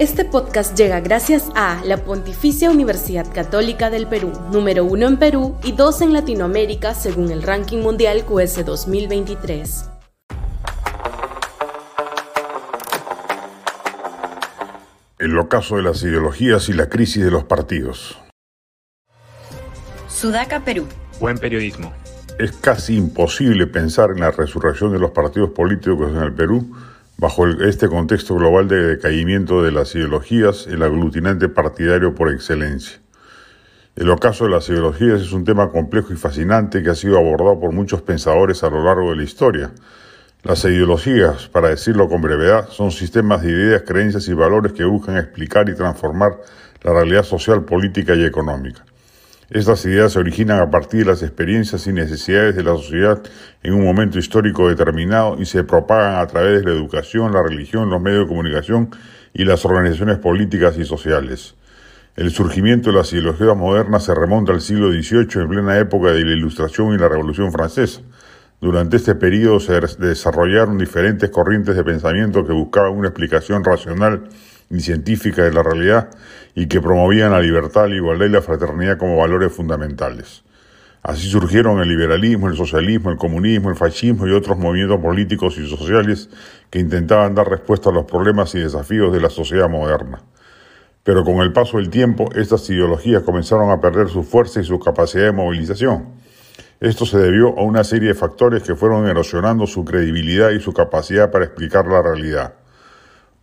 Este podcast llega gracias a la Pontificia Universidad Católica del Perú, número uno en Perú y dos en Latinoamérica según el ranking mundial QS 2023. El ocaso de las ideologías y la crisis de los partidos. Sudaca, Perú. Buen periodismo. Es casi imposible pensar en la resurrección de los partidos políticos en el Perú bajo este contexto global de decaimiento de las ideologías, el aglutinante partidario por excelencia. El ocaso de las ideologías es un tema complejo y fascinante que ha sido abordado por muchos pensadores a lo largo de la historia. Las ideologías, para decirlo con brevedad, son sistemas de ideas, creencias y valores que buscan explicar y transformar la realidad social, política y económica. Estas ideas se originan a partir de las experiencias y necesidades de la sociedad en un momento histórico determinado y se propagan a través de la educación, la religión, los medios de comunicación y las organizaciones políticas y sociales. El surgimiento de las ideologías modernas se remonta al siglo XVIII en plena época de la Ilustración y la Revolución Francesa. Durante este periodo se desarrollaron diferentes corrientes de pensamiento que buscaban una explicación racional y científica de la realidad y que promovían la libertad, la igualdad y la fraternidad como valores fundamentales. Así surgieron el liberalismo, el socialismo, el comunismo, el fascismo y otros movimientos políticos y sociales que intentaban dar respuesta a los problemas y desafíos de la sociedad moderna. Pero con el paso del tiempo, estas ideologías comenzaron a perder su fuerza y su capacidad de movilización. Esto se debió a una serie de factores que fueron erosionando su credibilidad y su capacidad para explicar la realidad.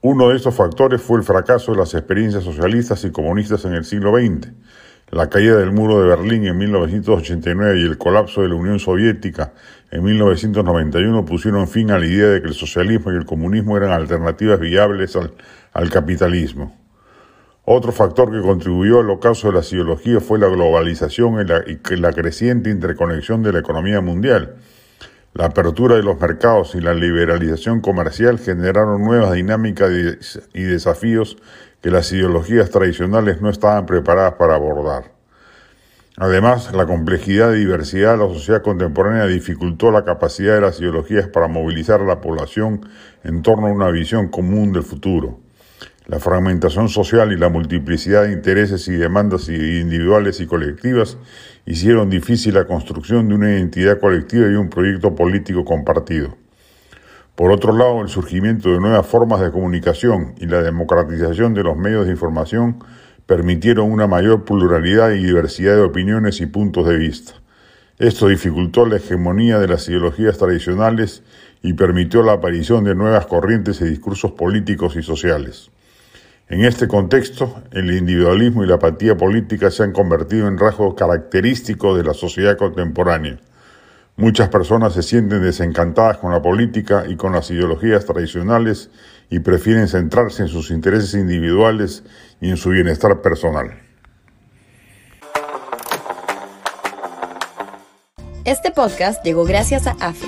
Uno de estos factores fue el fracaso de las experiencias socialistas y comunistas en el siglo XX. La caída del muro de Berlín en 1989 y el colapso de la Unión Soviética en 1991 pusieron fin a la idea de que el socialismo y el comunismo eran alternativas viables al, capitalismo. Otro factor que contribuyó al ocaso de las ideologías fue la globalización y la creciente interconexión de la economía mundial. La apertura de los mercados y la liberalización comercial generaron nuevas dinámicas y desafíos que las ideologías tradicionales no estaban preparadas para abordar. Además, la complejidad y diversidad de la sociedad contemporánea dificultó la capacidad de las ideologías para movilizar a la población en torno a una visión común del futuro. La fragmentación social y la multiplicidad de intereses y demandas individuales y colectivas hicieron difícil la construcción de una identidad colectiva y un proyecto político compartido. Por otro lado, el surgimiento de nuevas formas de comunicación y la democratización de los medios de información permitieron una mayor pluralidad y diversidad de opiniones y puntos de vista. Esto dificultó la hegemonía de las ideologías tradicionales y permitió la aparición de nuevas corrientes y discursos políticos y sociales. En este contexto, el individualismo y la apatía política se han convertido en rasgos característicos de la sociedad contemporánea. Muchas personas se sienten desencantadas con la política y con las ideologías tradicionales y prefieren centrarse en sus intereses individuales y en su bienestar personal. Este podcast llegó gracias a AFE,